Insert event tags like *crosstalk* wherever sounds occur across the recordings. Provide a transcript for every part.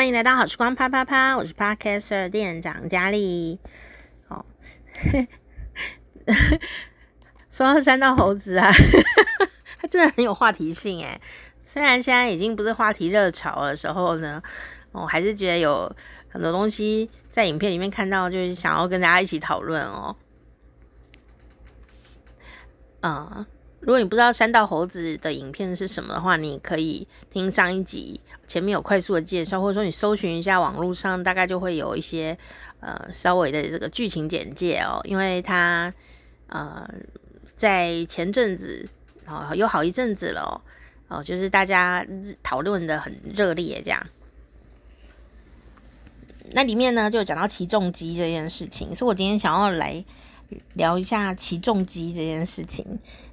欢迎来到好时光啪啪啪，我是 Podcaster 店长佳丽。哦，*laughs* 说到山道猴子啊，*laughs* 他真的很有话题性诶。虽然现在已经不是话题热潮的时候呢，我还是觉得有很多东西在影片里面看到，就是想要跟大家一起讨论哦。嗯。如果你不知道山道猴子的影片是什么的话，你可以听上一集，前面有快速的介绍，或者说你搜寻一下网络上，大概就会有一些呃稍微的这个剧情简介哦。因为他呃在前阵子哦有好一阵子了哦，就是大家讨论的很热烈这样。那里面呢就讲到起重机这件事情，所以我今天想要来聊一下起重机这件事情。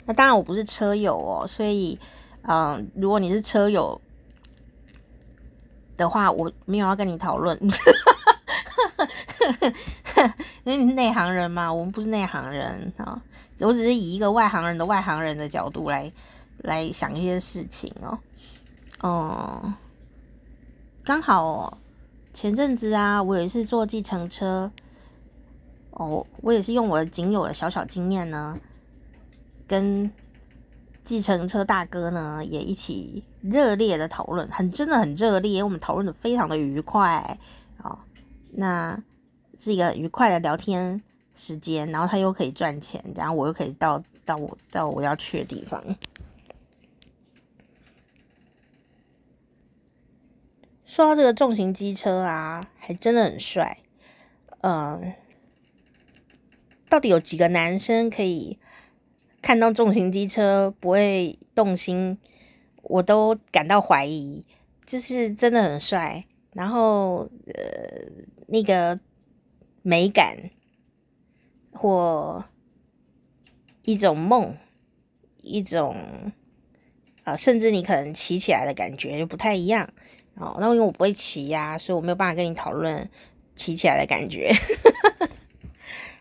那当然我不是车友哦，所以，嗯、如果你是车友的话，我没有要跟你讨论，*laughs* 因为你是内行人嘛，我们不是内行人啊，我只是以一个外行人的外行人的角度来来想一些事情哦，哦、嗯，刚好哦，前阵子啊，我也是坐计程车，哦，我也是用我的仅有的小小经验呢。跟计程车大哥呢也一起热烈的讨论，很真的很热烈，我们讨论的非常的愉快哦。那是一个愉快的聊天时间，然后他又可以赚钱，然后我又可以到到我到我要去的地方。说到这个重型机车啊，还真的很帅。嗯，到底有几个男生可以？看到重型机车不会动心，我都感到怀疑，就是真的很帅。然后呃，那个美感或一种梦，一种啊、甚至你可能骑起来的感觉就不太一样哦。那因为我不会骑呀、所以我没有办法跟你讨论骑起来的感觉。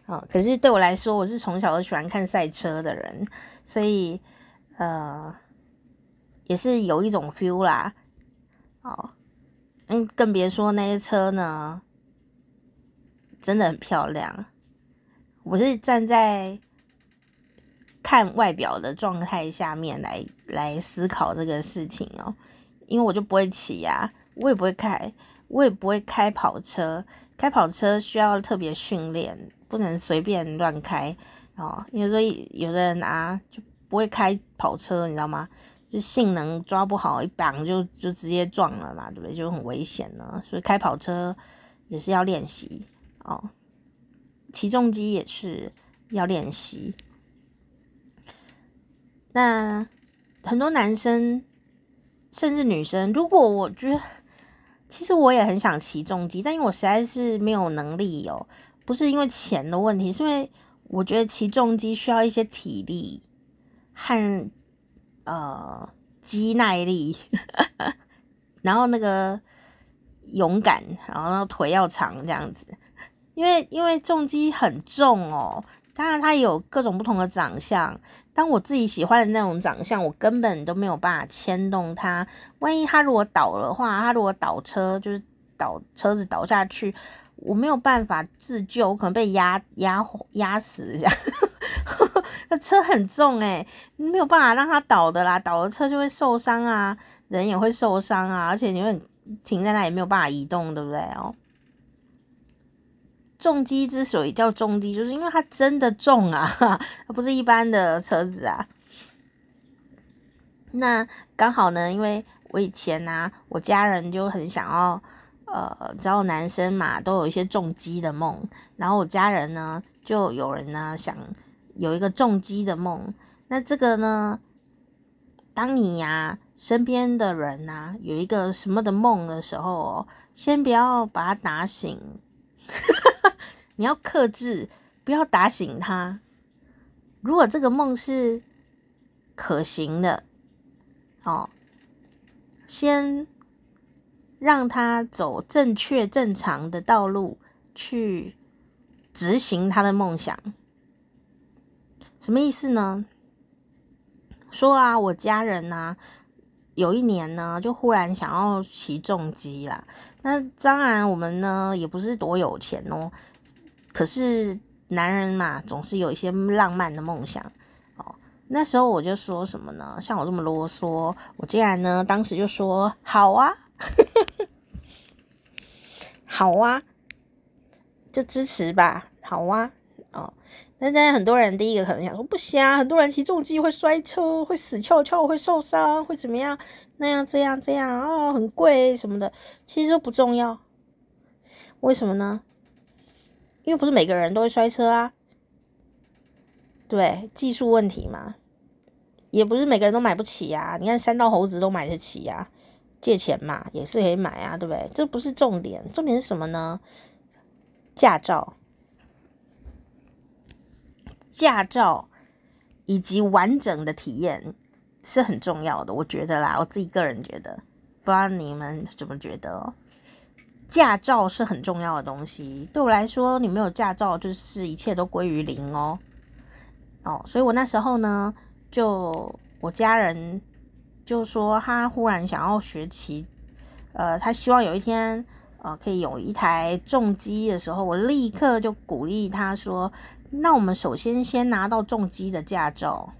哦，可是对我来说，我是从小都喜欢看赛车的人，所以呃，也是有一种 feel 啦。哦，嗯，更别说那些车呢，真的很漂亮。我是站在看外表的状态下面来来思考这个事情哦，因为我就不会骑呀，我也不会开，我也不会开跑车，开跑车需要特别训练。不能随便乱开哦，因为说有的人啊就不会开跑车，你知道吗？就性能抓不好，一绑就就直接撞了嘛，对不对？就很危险呢。所以开跑车也是要练习哦，骑重机也是要练习。那很多男生甚至女生，如果我觉得，其实我也很想骑重机，但因为我实在是没有能力哦。不是因为钱的问题，是因为我觉得骑重机需要一些体力和呃肌耐力，然后那个勇敢，然后腿要长这样子。因为因为重机很重哦，当然它有各种不同的长相。当我自己喜欢的那种长相，我根本都没有办法牵动它。万一它如果倒的话，它如果倒车，就是倒车子倒下去。我没有办法自救，我可能被压压压死这样。*laughs* 那车很重诶，没有办法让它倒的啦，倒了车就会受伤啊，人也会受伤啊，而且你会停在那里没有办法移动，对不对哦？重机之所以叫重机，就是因为它真的重啊，*laughs* 它不是一般的车子啊。那刚好呢，因为我以前呢、啊，我家人就很想要。呃，只要男生嘛，都有一些重击的梦。然后我家人呢，就有人呢想有一个重击的梦。那这个呢，当你呀、身边的人呐、有一个什么的梦的时候哦，先不要把他打醒，*laughs* 你要克制，不要打醒他。如果这个梦是可行的，哦，先。让他走正确正常的道路去执行他的梦想，什么意思呢？说啊，我家人呐、啊，有一年呢，就忽然想要骑重机啦。那当然，我们呢也不是多有钱哦。可是男人嘛，总是有一些浪漫的梦想哦。那时候我就说什么呢？像我这么啰嗦，我竟然呢当时就说好啊，*laughs* 好啊，就支持吧，好啊，哦。但是很多人第一个可能想说不行啊，很多人骑重机会摔车，会死翘翘，会受伤，会怎么样？那样这样这样、哦，很贵什么的，其实都不重要。为什么呢？因为不是每个人都会摔车啊，对，技术问题嘛。也不是每个人都买不起呀。你看三道猴子都买得起呀，借钱嘛也是可以买啊，对不对？这不是重点，重点是什么呢？驾照。驾照以及完整的体验是很重要的，我觉得啦，我自己个人觉得，不知道你们怎么觉得？驾照是很重要的东西，对我来说，你没有驾照就是一切都归于零哦。哦，所以我那时候呢，就我家人就说他忽然想要学骑，呃，他希望有一天呃可以有一台重机的时候，我立刻就鼓励他说。那我们首先先拿到重机的驾照，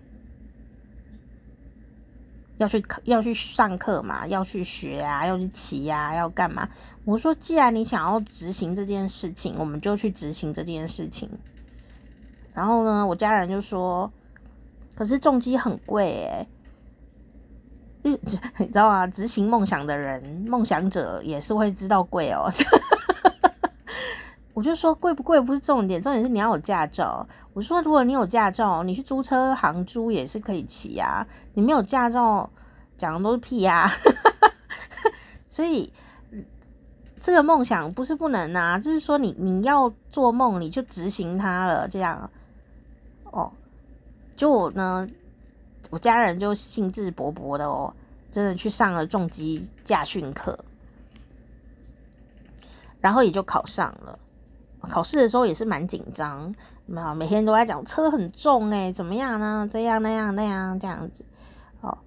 要去要去上课嘛，要去学啊，要去骑呀，要干嘛？我说，既然你想要执行这件事情，我们就去执行这件事情。然后呢，我家人就说：“可是重机很贵欸。” *laughs* 你知道吗？执行梦想的人，梦想者也是会知道贵哦。*laughs* 我就说贵不贵不是重点，重点是你要有驾照。我说如果你有驾照，你去租车行租也是可以骑呀、啊。你没有驾照，讲的都是屁呀、啊。*laughs* 所以这个梦想不是不能啊，就是说你你要做梦，你就执行它了。这样哦，就我呢，我家人就兴致勃勃的哦，真的去上了重机驾训课，然后也就考上了。考试的时候也是蛮紧张，没有每天都在讲车很重诶，怎么样呢？这样那样那样这样子，哦。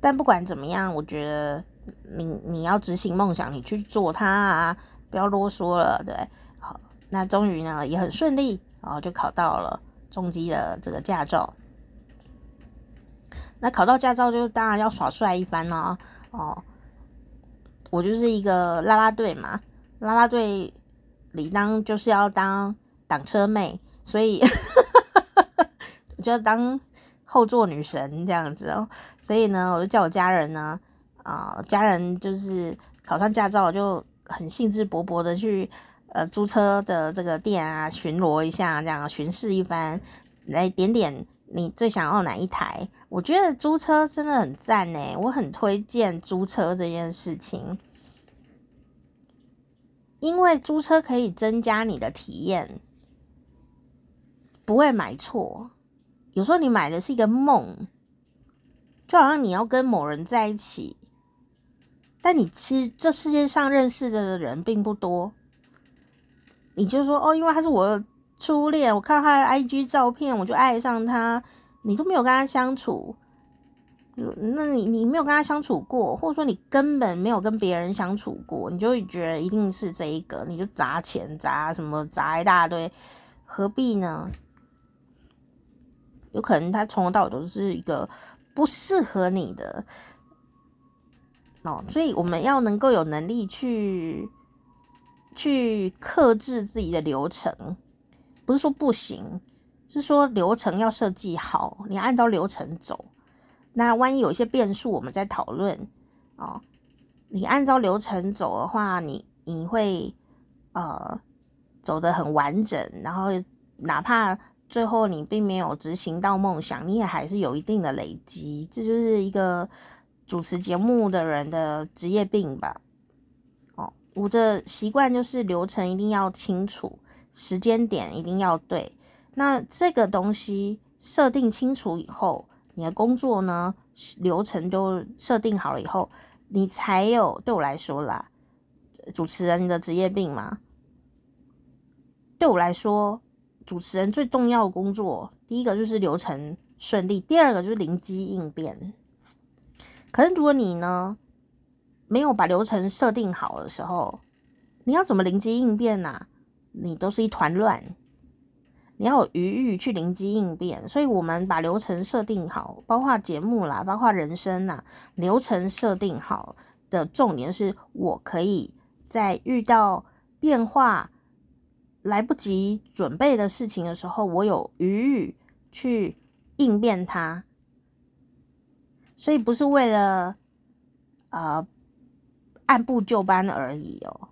但不管怎么样，我觉得你你要执行梦想，你去做它啊，不要啰嗦了，对。好，那终于呢也很顺利，然后就考到了重机的这个驾照。那考到驾照就当然要耍帅一番了哦。我就是一个啦啦队嘛，啦啦队。理当就是要当挡车妹，所以我 *laughs* 就要当后座女神这样子哦。所以呢，我就叫我家人呢，啊、家人就是考上驾照就很兴致勃勃的去呃租车的这个店啊巡逻一下，这样巡视一番，来点点你最想要哪一台。我觉得租车真的很赞呢，我很推荐租车这件事情。因为租车可以增加你的体验，不会买错。有时候你买的是一个梦，就好像你要跟某人在一起，但你其实这世界上认识的人并不多。你就说哦，因为他是我初恋，我看到他的 IG 照片，我就爱上他。你都没有跟他相处。那你你没有跟他相处过，或者说你根本没有跟别人相处过，你就会觉得一定是这一个，你就砸钱砸什么砸一大堆，何必呢？有可能他从头到尾都是一个不适合你的哦，所以我们要能够有能力去去克制自己的流程，不是说不行，是说流程要设计好，你按照流程走。那万一有一些变数，我们再讨论哦。你按照流程走的话，你你会呃走得很完整，然后哪怕最后你并没有执行到梦想，你也还是有一定的累积。这就是一个主持节目的人的职业病吧。哦，我的习惯就是流程一定要清楚，时间点一定要对。那这个东西设定清楚以后。你的工作呢，流程都设定好了以后，你才有，对我来说啦，主持人的职业病嘛。对我来说，主持人最重要的工作，第一个就是流程顺利，第二个就是灵机应变。可是如果你呢，没有把流程设定好的时候，你要怎么灵机应变呢、啊？你都是一团乱。你要有余裕去灵机应变，所以我们把流程设定好，包括节目啦，包括人生呐，流程设定好的重点是我可以在遇到变化来不及准备的事情的时候，我有余裕去应变它。所以不是为了呃按部就班而已哦，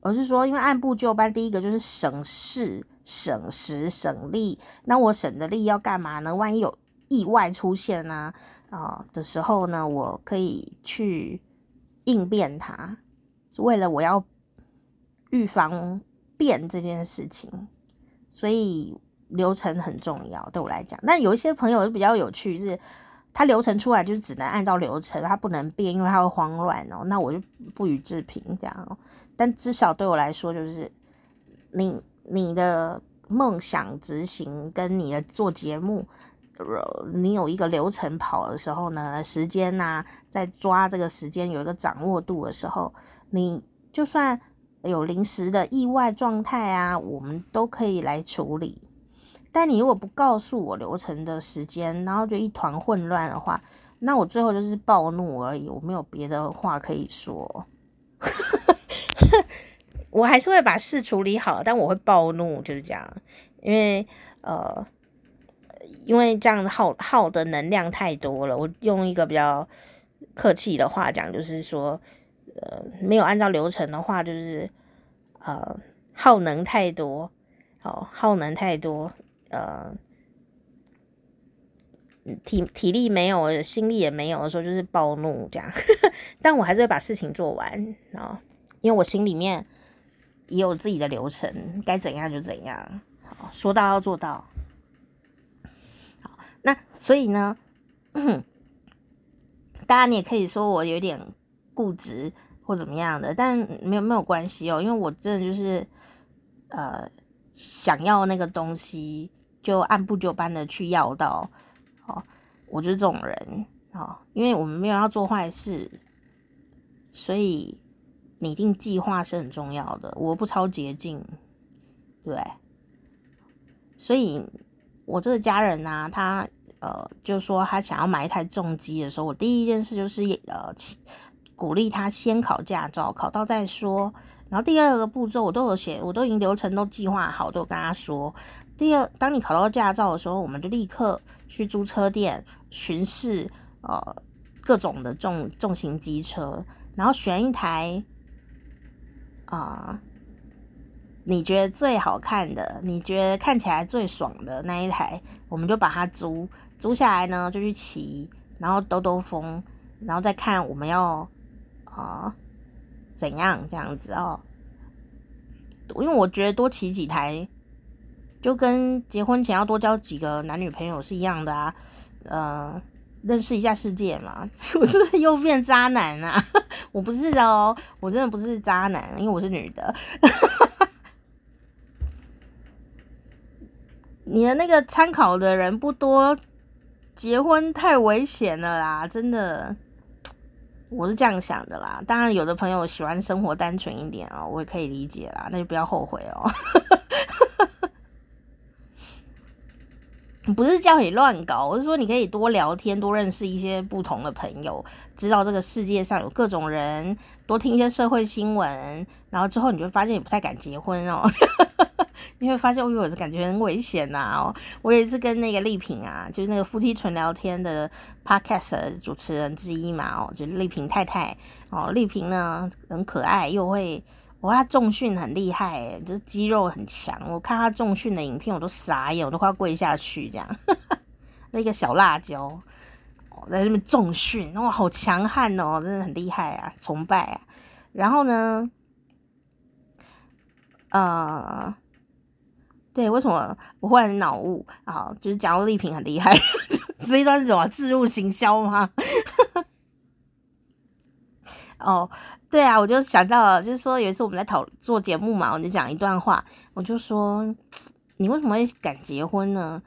而是说，因为按部就班，第一个就是省事。省时省力，那我省的力要干嘛呢？万一有意外出现呢？啊的时候呢，我可以去应变它，是为了我要预防变这件事情，所以流程很重要，对我来讲。那有一些朋友比较有趣，是他流程出来就是只能按照流程，他不能变，因为他会慌乱哦。那我就不予置评这样哦。但至少对我来说，就是你。你的梦想执行跟你的做节目，你有一个流程跑的时候呢，时间呐、在抓这个时间有一个掌握度的时候，你就算有临时的意外状态啊，我们都可以来处理。但你如果不告诉我流程的时间，然后就一团混乱的话，那我最后就是暴怒而已，我没有别的话可以说。*laughs* 我还是会把事处理好，但我会暴怒，就是这样，因为呃，因为这样耗耗的能量太多了。我用一个比较客气的话讲，就是说，呃，没有按照流程的话，就是呃，耗能太多，哦，耗能太多，呃，体体力没有，心力也没有的时候，就是暴怒这样。但我还是会把事情做完啊，因为我心里面。也有自己的流程，该怎样就怎样。好，说到要做到。好，那所以呢，*clears throat* 当然你也可以说我有点固执或怎么样的，但没有没有关系哦，因为我真的就是呃想要那个东西，就按部就班的去要到。哦，我就是这种人。哦，因为我们没有要做坏事，所以。拟定计划是很重要的，我不超捷径，对，所以我这个家人呢、他呃就说他想要买一台重机的时候，我第一件事就是呃鼓励他先考驾照，考到再说。然后第二个步骤我都有写，我都已经流程都计划好，都跟他说。第二，当你考到驾照的时候，我们就立刻去租车店巡视呃各种的重重型机车，然后选一台。啊、你觉得最好看的，你觉得看起来最爽的那一台，我们就把它租租下来呢，就去骑，然后兜兜风，然后再看我们要啊、怎样这样子哦。因为我觉得多骑几台，就跟结婚前要多交几个男女朋友是一样的啊，呃。认识一下世界嘛，*laughs* 我是不是又变渣男啊？我不是哦，我真的不是渣男，因为我是女的。*laughs* 你的那个参考的人不多，结婚太危险了啦，真的，我是这样想的啦。当然，有的朋友喜欢生活单纯一点哦，我也可以理解啦，那就不要后悔哦。不是叫你乱搞，我是说你可以多聊天，多认识一些不同的朋友，知道这个世界上有各种人，多听一些社会新闻，然后之后你就会发现你不太敢结婚哦，*laughs* 你会发现我有感觉很危险呐哦。我也是跟那个丽萍啊，就是那个夫妻纯聊天的 podcast 主持人之一嘛哦，就是丽萍太太哦，丽萍呢很可爱又会。我他重训很厉害，欸，就是肌肉很强。我看他重训的影片，我都傻眼，我都快要跪下去这样。*laughs* 那个小辣椒，在这边重训，哇，好强悍哦，真的很厉害啊，崇拜啊。然后呢，呃，对，为什么我忽然脑雾啊？就是讲到丽萍很厉害，*laughs* 这一段是什么置入行销吗？*laughs* 哦。对啊，我就想到了，就是说有一次我们在讨做节目嘛，我就讲一段话，我就说你为什么会敢结婚呢？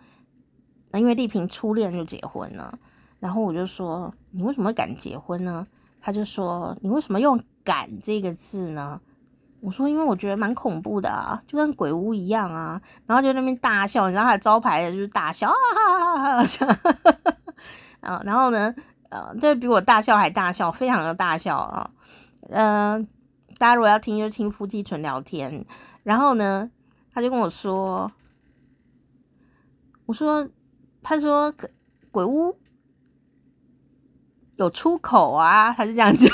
因为丽萍初恋就结婚了，然后我就说：“你为什么会敢结婚呢？”他就说：“你为什么用‘敢’这个字呢？”我说：“因为我觉得蛮恐怖的啊，就跟鬼屋一样啊。”然后就那边大笑，你知道他的招牌的就是大笑啊哈哈哈哈 *laughs* 啊！然后呢，呃，这比我大笑还大笑，非常的大笑啊。嗯、呃，大家如果要听，就听夫妻纯聊天。然后呢，他就跟我说：“我说，他说鬼屋。”有出口啊，他就这样讲。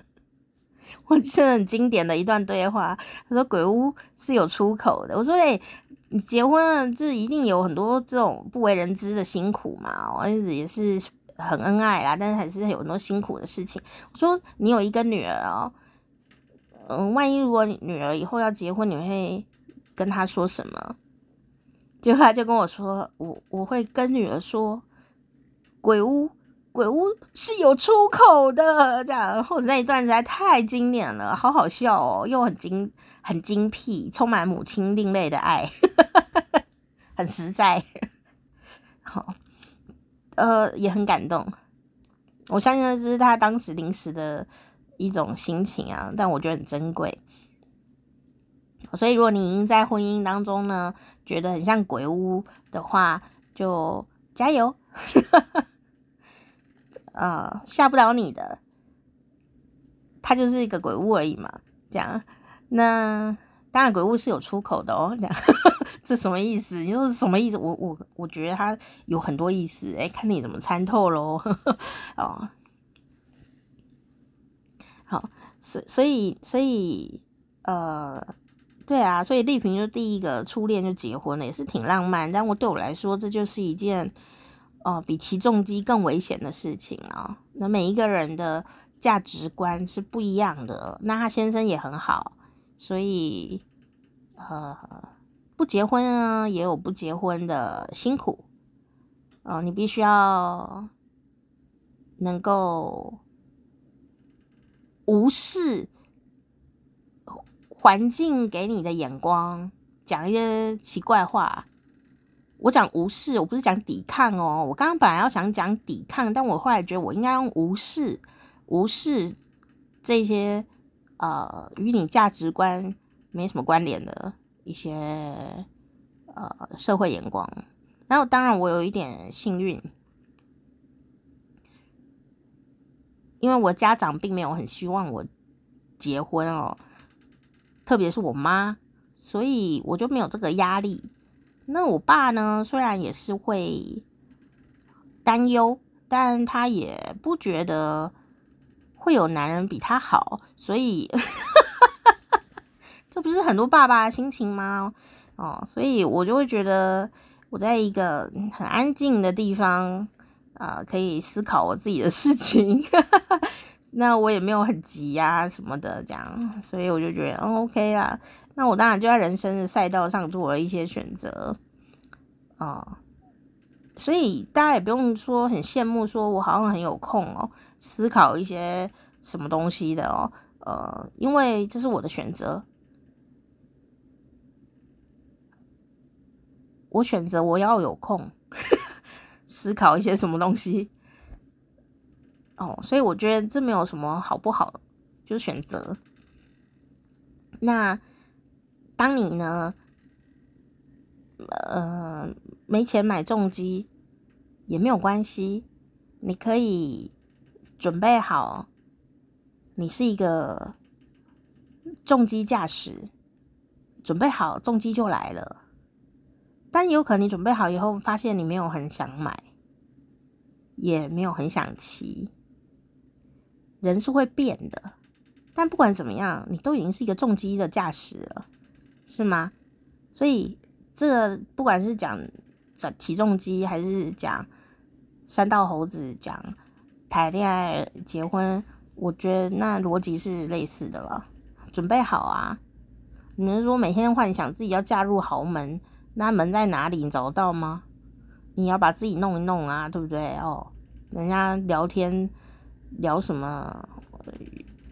*laughs* 我记得很经典的一段对话。他说：“鬼屋是有出口的。”我说：“哎，你结婚了，就一定有很多这种不为人知的辛苦嘛。我一直也是很恩爱啦，但是还是有很多辛苦的事情。”我说：“你有一个女儿哦，嗯，万一如果女儿以后要结婚，你会跟她说什么？”结果他就跟我说：“我我会跟女儿说，鬼屋。”鬼屋是有出口的，这样，然后那一段实在太经典了，好好笑哦，又很精很精辟，充满母亲另类的爱，*laughs* 很实在，呃，也很感动。我相信这就是他当时临时的一种心情啊，但我觉得很珍贵。所以，如果你已经在婚姻当中呢，觉得很像鬼屋的话，就加油。*laughs* 呃，吓不倒你的，它就是一个鬼屋而已嘛。这样，那当然鬼屋是有出口的哦。这样，这什么意思？你说是什么意思？我我我觉得它有很多意思。哎，看你怎么参透喽。*laughs* 哦，好，所所以所以呃，对啊，所以丽萍就第一个初恋就结婚了，也是挺浪漫。但我对我来说，这就是一件。哦，比起重机更危险的事情啊！那每一个人的价值观是不一样的。那他先生也很好，所以呃，不结婚啊也有不结婚的辛苦。哦，你必须要能够无视环境给你的眼光，讲一些奇怪话。我讲无视，我不是讲抵抗哦。我刚刚本来要想讲抵抗，但我后来觉得我应该用无视，无视这些呃与你价值观没什么关联的一些呃社会眼光。然后当然我有一点幸运，因为我家长并没有很希望我结婚哦，特别是我妈，所以我就没有这个压力。那我爸呢？虽然也是会担忧，但他也不觉得会有男人比他好，所以这不是很多爸爸的心情吗？哦，所以我就会觉得我在一个很安静的地方啊，可以思考我自己的事情。*laughs* 那我也没有很急呀，啊，什么的，这样，所以我就觉得，嗯，OK 啦。那我当然就在人生的赛道上做了一些选择，哦，所以大家也不用说很羡慕，说我好像很有空哦，思考一些什么东西的哦，呃，因为这是我的选择，我选择我要有空思考一些什么东西哦，所以我觉得这没有什么好不好，就是选择。那。当你呢，呃，没钱买重机也没有关系，你可以准备好，你是一个重机驾驶，准备好重机就来了。但有可能你准备好以后，发现你没有很想买，也没有很想骑。人是会变的，但不管怎么样，你都已经是一个重机的驾驶了。是吗？所以这个不管是讲讲起重机，还是讲三道猴子，讲谈恋爱、结婚，我觉得那逻辑是类似的了。准备好啊！你们说每天幻想自己要嫁入豪门，那门在哪里？你找得到吗？你要把自己弄一弄啊，对不对？哦，人家聊天聊什么？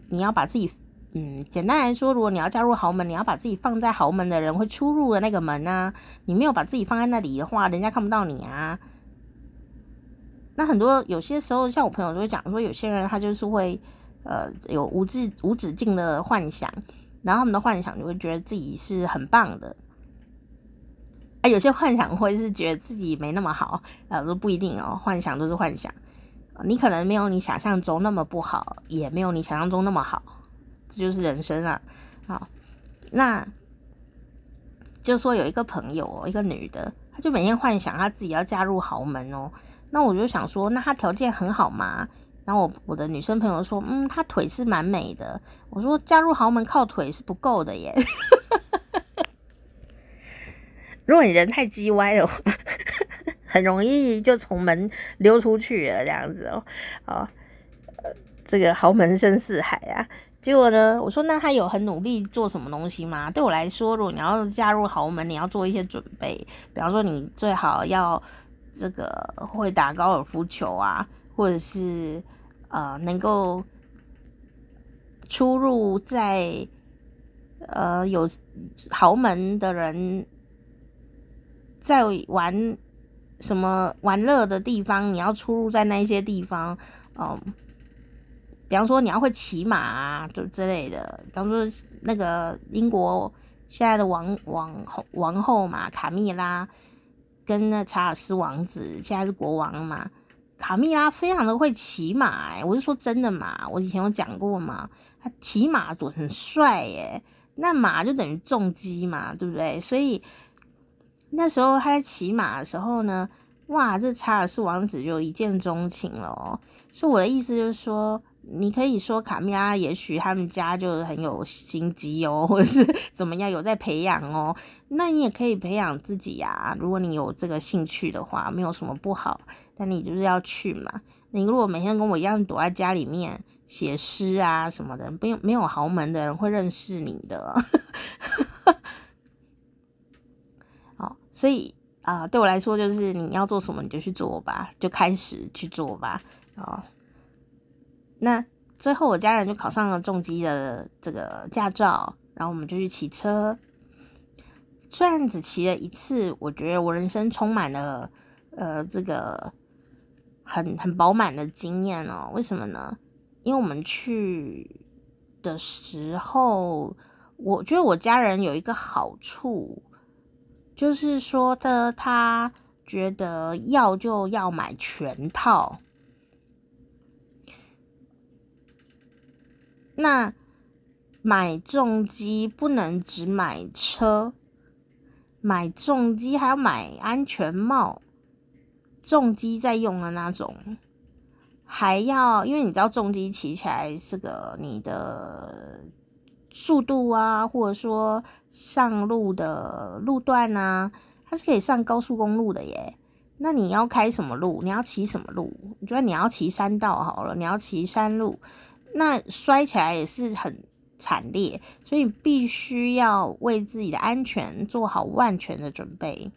你要把自己。嗯，简单来说，如果你要加入豪门，你要把自己放在豪门的人会出入的那个门啊。你没有把自己放在那里的话，人家看不到你啊。那很多有些时候，像我朋友就会讲说，有些人他就是会呃有无止无止境的幻想，然后他们的幻想就会觉得自己是很棒的。啊，有些幻想会是觉得自己没那么好，啊，都不一定哦。幻想都是幻想，你可能没有你想象中那么不好，也没有你想象中那么好，这就是人生啊。好，那就说有一个朋友哦，一个女的，她就每天幻想她自己要嫁入豪门哦。那我就想说，那她条件很好吗？然后我我的女生朋友说，嗯，她腿是蛮美的。我说嫁入豪门靠腿是不够的耶。*laughs* 如果你人太叽歪的话，*laughs* 很容易就从门溜出去了，这样子哦，啊，这个豪门深似海啊。结果呢，我说那他有很努力做什么东西吗？对我来说，如果你要加入豪门，你要做一些准备，比方说你最好要这个会打高尔夫球啊，或者是呃能够出入在呃有豪门的人。在玩什么玩乐的地方，你要出入在那些地方，嗯，比方说你要会骑马啊，就之类的。比方说那个英国现在的王王后王后嘛，卡蜜拉跟那查尔斯王子现在是国王嘛，卡蜜拉非常的会骑马，欸，我是说真的嘛，我以前有讲过嘛，他骑马多很帅耶，那马就等于重机嘛，对不对？所以。那时候他在骑马的时候呢，哇，这查尔斯王子就一见钟情了哦。所以我的意思就是说，你可以说卡米拉也许他们家就很有心机哦，或者是 *laughs* 怎么样有在培养哦。那你也可以培养自己呀，如果你有这个兴趣的话，没有什么不好。但你就是要去嘛。你如果每天跟我一样躲在家里面写诗啊什么的，没有没有豪门的人会认识你的。*laughs* 所以啊、对我来说，就是你要做什么你就去做吧，就开始去做吧。哦，那最后我家人就考上了重机的这个驾照，然后我们就去骑车。虽然只骑了一次，我觉得我人生充满了呃这个很很饱满的经验哦。为什么呢？因为我们去的时候，我觉得我家人有一个好处。就是说的，他觉得要就要买全套。那买重机不能只买车，买重机还要买安全帽，重机在用的那种，还要，因为你知道重机骑起来是个你的。速度啊，或者说上路的路段啊，它是可以上高速公路的耶。那你要开什么路？你要骑什么路？你觉得你要骑山道好了，你要骑山路，那摔起来也是很惨烈，所以必须要为自己的安全做好万全的准备，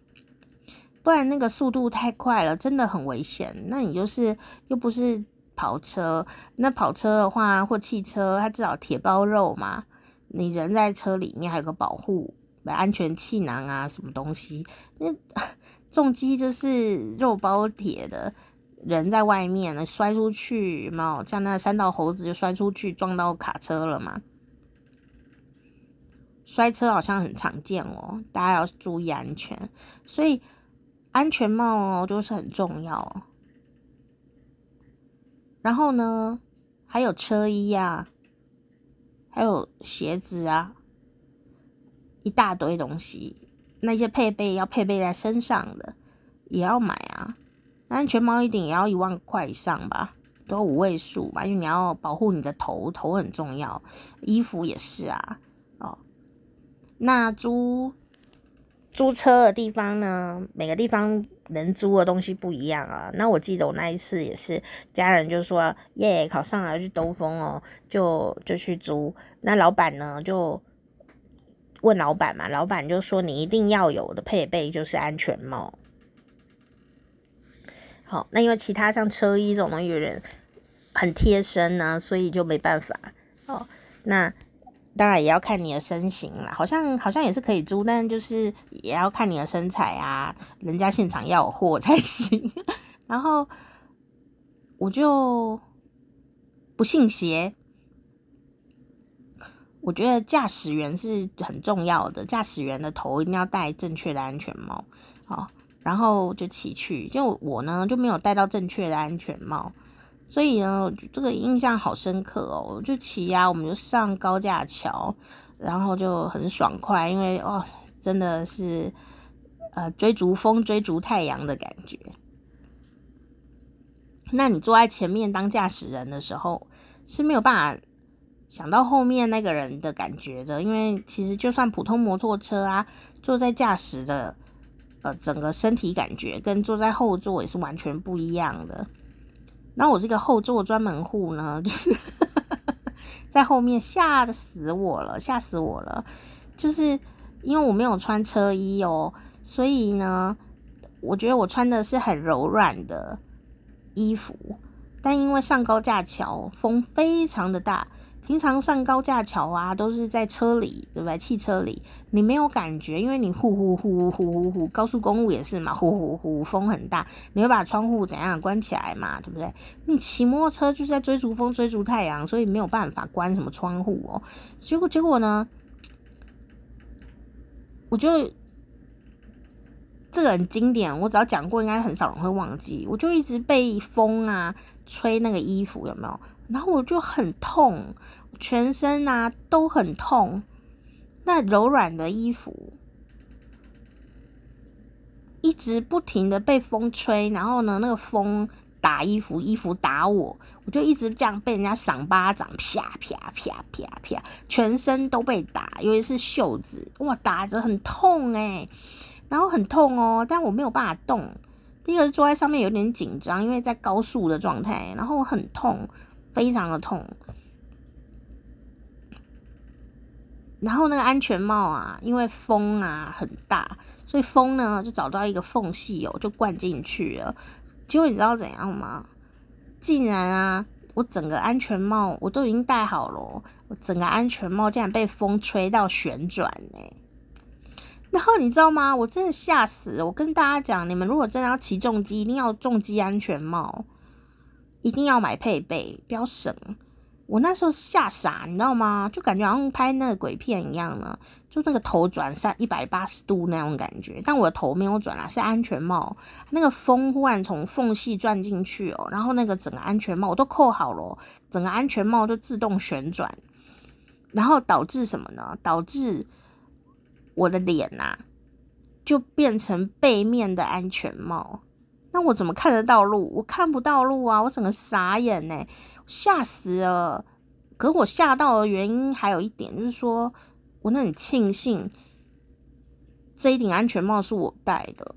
不然那个速度太快了，真的很危险。那你就是又不是跑车，那跑车的话或汽车，它至少铁包肉嘛。你人在车里面还有个保护安全气囊啊，什么东西？那 *laughs* 重机就是肉包铁的，人在外面呢，摔出去嘛？像那三道猴子就摔出去撞到卡车了嘛？摔车好像很常见哦，大家要注意安全，所以安全帽哦就是很重要。然后呢，还有车衣呀。还有鞋子啊，一大堆东西，那些配备要配备在身上的也要买啊。安全帽一顶也要一万块以上吧，都五位数吧，因为你要保护你的头，头很重要。衣服也是啊，哦，那租租车的地方呢，每个地方。能租的东西不一样啊。那我记得我那一次也是，家人就说耶，考上了去兜风哦，就就去租。那老板呢就问老板嘛，老板就说你一定要有的配备就是安全帽。好，那因为其他像车衣这种东西有点很贴身呢，所以就没办法。哦，那。当然也要看你的身形啦，好像好像也是可以租，但就是也要看你的身材啊，人家现场要有货才行。*laughs* 然后我就不信邪。我觉得驾驶员是很重要的，驾驶员的头一定要戴正确的安全帽。好，然后就骑去，就我呢就没有戴到正确的安全帽，所以呢这个印象好深刻哦。就骑呀，我们就上高架桥，然后就很爽快，因为哦真的是呃追逐风、追逐太阳的感觉。那你坐在前面当驾驶人的时候是没有办法。想到后面那个人的感觉的，因为其实就算普通摩托车啊，坐在驾驶的呃整个身体感觉跟坐在后座也是完全不一样的。然后我这个后座专门户呢，*laughs* 就是在后面吓死我了，吓死我了！就是因为我没有穿车衣哦，所以呢，我觉得我穿的是很柔软的衣服，但因为上高架桥，风非常的大。平常上高架桥啊，都是在车里，对不对？汽车里你没有感觉，因为你呼呼呼呼呼呼，高速公路也是嘛，呼呼呼，风很大，你会把窗户怎样关起来嘛，对不对？你骑摩托车就是在追逐风、追逐太阳，所以没有办法关什么窗户哦。结果结果呢，我觉得这个很经典，我只要讲过，应该很少人会忘记。我就一直被风啊吹那个衣服，有没有？然后我就很痛，全身啊都很痛。那柔软的衣服一直不停的被风吹，然后呢，那个风打衣服，衣服打我，我就一直这样被人家赏巴掌，啪啪啪啪啪，全身都被打，尤其是袖子，哇，打着很痛诶，然后很痛哦，但我没有办法动。第一个是坐在上面有点紧张，因为在高速的状态，然后我很痛。非常的痛，然后那个安全帽啊，因为风啊很大，所以风呢就找到一个缝隙哦，就灌进去了。结果你知道怎样吗？竟然啊，我整个安全帽我都已经戴好了，我整个安全帽竟然被风吹到旋转呢。然后你知道吗？我真的吓死了。我跟大家讲，你们如果真的要骑重机，一定要重机安全帽。一定要买配备，不要省。我那时候吓傻，你知道吗？就感觉好像拍那个鬼片一样呢，就那个头转三一百八十度那种感觉。但我的头没有转啊，是安全帽。那个风忽然从缝隙钻进去哦，然后那个整个安全帽我都扣好了，整个安全帽就自动旋转，然后导致什么呢？导致我的脸呐、啊，就变成背面的安全帽。那我怎么看得到路？我看不到路啊！我整个傻眼呢，吓死了。可我吓到的原因还有一点，就是说我那很庆幸这一顶安全帽是我戴的。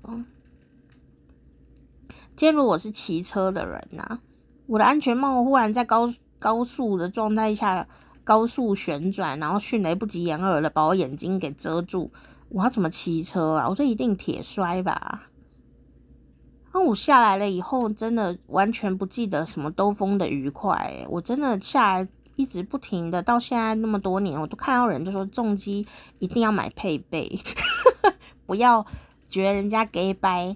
今天如果是骑车的人呐、我的安全帽忽然在高高速的状态下高速旋转，然后迅雷不及掩耳的把我眼睛给遮住，我要怎么骑车啊？我这一定铁摔吧。那我下来了以后，真的完全不记得什么兜风的愉快。我真的下来一直不停的，到现在那么多年，我都看到人就说重机一定要买配备，*laughs* 不要觉得人家给掰，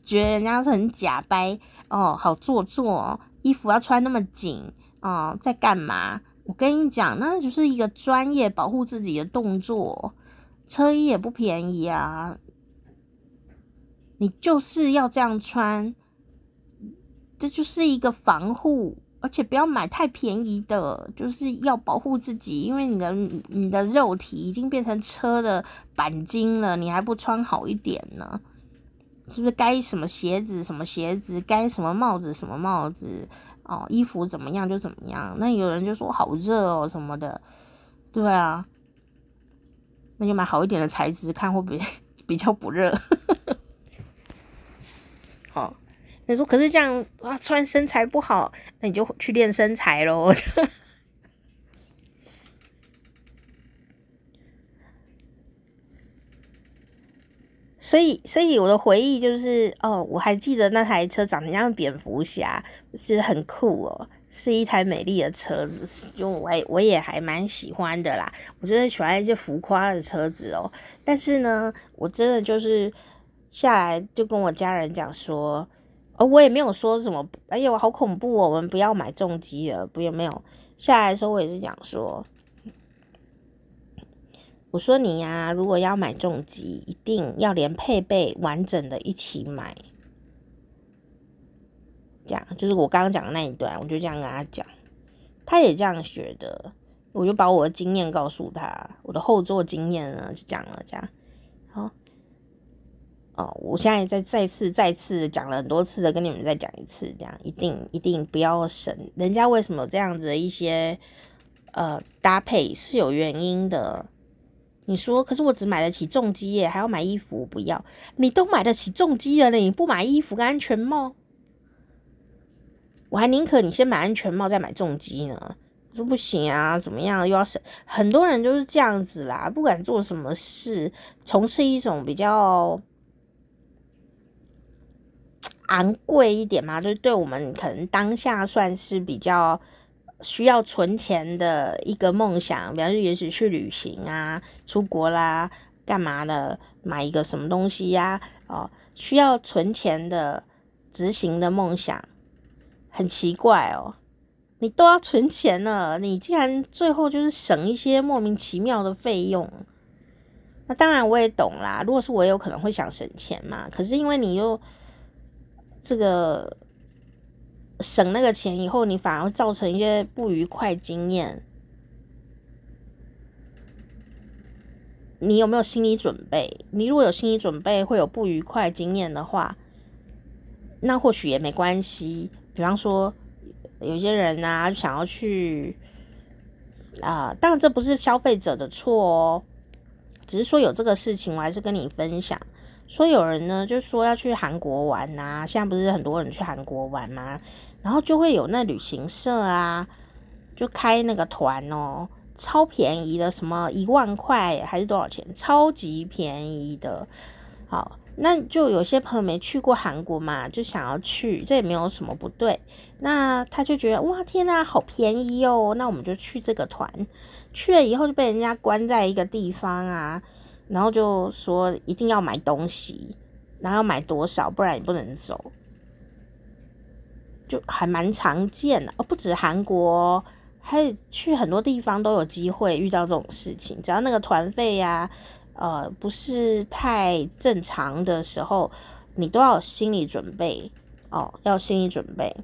觉得人家是很假掰哦，好做作，衣服要穿那么紧哦，在干嘛？我跟你讲，那就是一个专业保护自己的动作，车衣也不便宜啊。你就是要这样穿，这就是一个防护，而且不要买太便宜的，就是要保护自己，因为你的你的肉体已经变成车的钣金了，你还不穿好一点呢？是不是该什么鞋子什么鞋子，该什么帽子什么帽子哦，衣服怎么样就怎么样？那有人就说好热哦什么的，对啊，那就买好一点的材质，看会不会 *laughs* 比较不热。哦，你说可是这样啊，穿身材不好，那你就去练身材喽。*laughs* 所以，所以我的回忆就是，哦，我还记得那台车长得像蝙蝠侠，其实很酷哦，是一台美丽的车子，就我也我也还蛮喜欢的啦。我就是喜欢一些浮夸的车子哦，但是呢，我真的就是。下来就跟我家人讲说，哦我也没有说什么，哎呦，好恐怖哦，我们不要买重机了，不，有没有。下来的时候我也是讲说，我说你呀、如果要买重机，一定要连配备完整的一起买。这样就是我刚刚讲的那一段，我就这样跟他讲，他也这样学的，我就把我的经验告诉他，我的后座经验呢就讲了这样，好。哦，我现在再再次再次讲了很多次的，跟你们再讲一次，这样一定一定不要省。人家为什么这样子的一些呃搭配是有原因的。你说，可是我只买得起重机耶，还要买衣服，不要。你都买得起重机了，你不买衣服跟安全帽，我还宁可你先买安全帽再买重机呢。我说不行啊，怎么样又要省？很多人就是这样子啦，不管做什么事，从事一种比较。昂贵一点嘛，就是对我们可能当下算是比较需要存钱的一个梦想，比方说也许去旅行啊、出国啦、干嘛的，买一个什么东西呀、啊，哦，需要存钱的执行的梦想，很奇怪哦，你都要存钱了，你竟然最后就是省一些莫名其妙的费用，那当然我也懂啦，如果是我也有可能会想省钱嘛，可是因为你又。这个省那个钱以后，你反而造成一些不愉快经验。你有没有心理准备？你如果有心理准备会有不愉快经验的话，那或许也没关系。比方说，有些人啊想要去啊，当然这不是消费者的错哦，只是说有这个事情，我还是跟你分享。说有人呢，就说要去韩国玩呐、现在不是很多人去韩国玩吗？然后就会有那旅行社啊，就开那个团哦，超便宜的，什么一万块还是多少钱，超级便宜的。好，那就有些朋友没去过韩国嘛，就想要去，这也没有什么不对。那他就觉得哇，天呐，好便宜哦，那我们就去这个团。去了以后就被人家关在一个地方啊。然后就说一定要买东西，然后买多少，不然你不能走，就还蛮常见的。哦，不止韩国，还去很多地方都有机会遇到这种事情。只要那个团费呀，呃，不是太正常的时候，你都要有心理准备哦，要心理准备。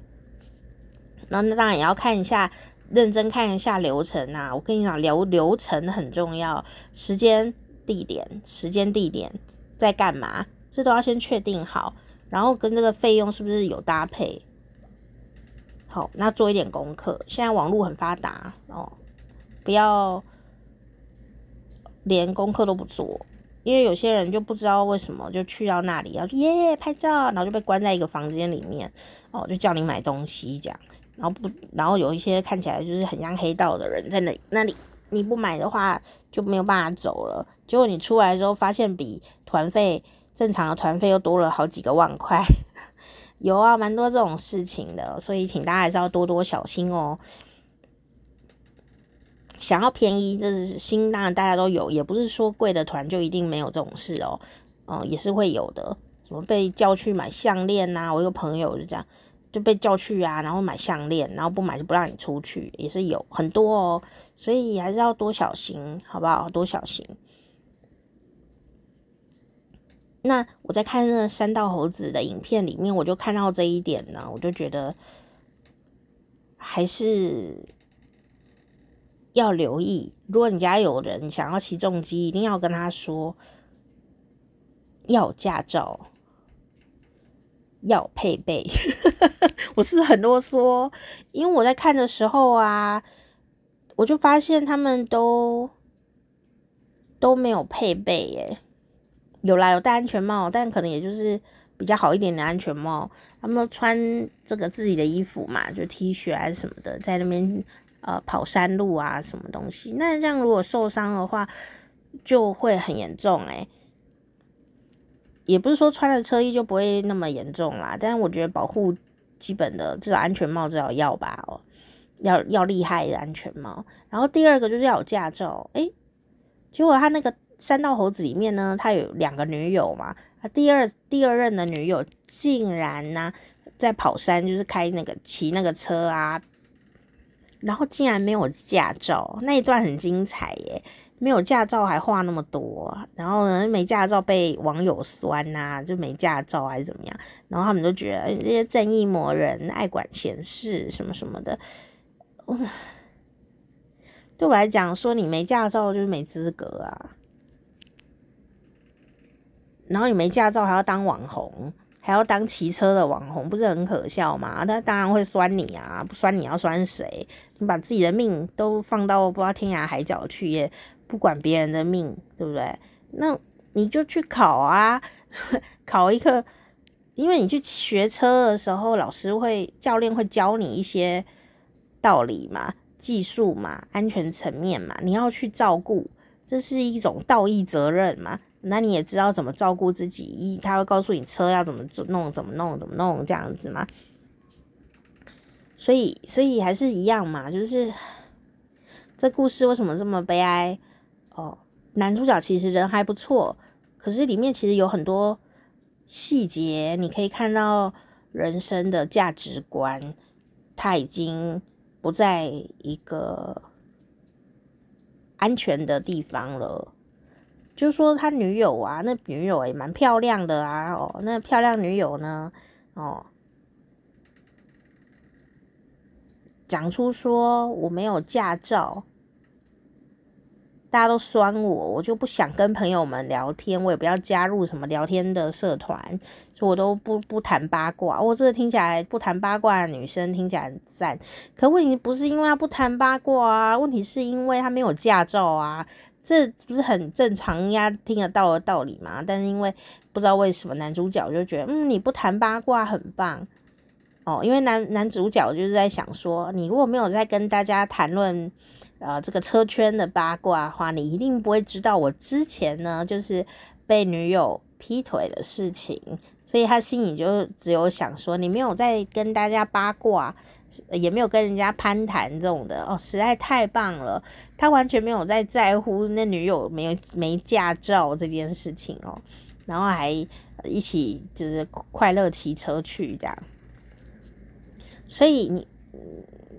那那当然也要看一下，认真看一下流程啊。我跟你讲，流流程很重要，时间。地点、时间、地点在干嘛？这都要先确定好，然后跟这个费用是不是有搭配？好，那做一点功课。现在网络很发达哦，不要连功课都不做，因为有些人就不知道为什么就去到那里要耶拍照，然后就被关在一个房间里面哦，就叫你买东西这样，然后不，然后有一些看起来就是很像黑道的人在那那里。你不买的话就没有办法走了。结果你出来之后，发现比团费正常的团费又多了好几个万块。*laughs* 有啊，蛮多这种事情的，所以请大家还是要多多小心哦。想要便宜的心，当然大家都有，也不是说贵的团就一定没有这种事哦。嗯，也是会有的。什么被叫去买项链呐？我一个朋友就这样。就被叫去啊，然后买项链，然后不买就不让你出去，也是有很多哦，所以还是要多小心，好不好？多小心。那我在看那三道猴子的影片里面，我就看到这一点呢，我就觉得还是要留意。如果你家有人想要骑重机，一定要跟他说要驾照。要配备，*laughs* 我是不是很啰嗦？因为我在看的时候啊，我就发现他们都都没有配备耶。有啦，有戴安全帽，但可能也就是比较好一点的安全帽。他们都穿这个自己的衣服嘛，就 T 恤啊什么的，在那边呃跑山路啊什么东西。那这样如果受伤的话，就会很严重诶。也不是说穿了车衣就不会那么严重啦，但是我觉得保护基本的至少安全帽至少要吧哦，要要厉害的安全帽。然后第二个就是要有驾照，诶，结果他那个三道猴子里面呢，他有两个女友嘛，他第二第二任的女友竟然呢、在跑山，就是开那个骑那个车啊，然后竟然没有驾照，那一段很精彩耶！没有驾照还话那么多，然后呢，没驾照被网友酸呐、就没驾照还是怎么样？然后他们都觉得这些正义魔人爱管闲事什么什么的。*sighs* 对我来讲，说你没驾照就是没资格啊。然后你没驾照还要当网红，还要当骑车的网红，不是很可笑吗？他当然会酸你啊，不酸你要酸谁？你把自己的命都放到不知道天涯海角去耶。不管别人的命，对不对？那你就去考啊，*laughs* 考一个，因为你去学车的时候，老师会、教练会教你一些道理嘛、技术嘛、安全层面嘛，你要去照顾，这是一种道义责任嘛。那你也知道怎么照顾自己，他会告诉你车要怎么弄、怎么弄、怎么弄这样子嘛。所以，所以还是一样嘛，就是这故事为什么这么悲哀？哦，男主角其实人还不错，可是里面其实有很多细节，你可以看到人生的价值观，他已经不在一个安全的地方了。就说，他女友啊，那女友也蛮漂亮的啊，哦，那漂亮女友呢，哦，讲出说我没有驾照。大家都酸我，我就不想跟朋友们聊天，我也不要加入什么聊天的社团，所以我都不不谈八卦。我、哦、这个听起来不谈八卦的女生听起来很赞，可问题不是因为她不谈八卦啊，问题是因为她没有驾照啊，这不是很正常，人家听得到的道理吗？但是因为不知道为什么男主角就觉得，嗯，你不谈八卦很棒哦，因为男男主角就是在想说，你如果没有在跟大家谈论。呃，这个车圈的八卦的话，你一定不会知道。我之前呢，就是被女友劈腿的事情，所以他心里就只有想说，你没有在跟大家八卦，也没有跟人家攀谈这种的哦，实在太棒了。他完全没有在在乎那女友没有没驾照这件事情哦，然后还一起就是快乐骑车去这样，所以你。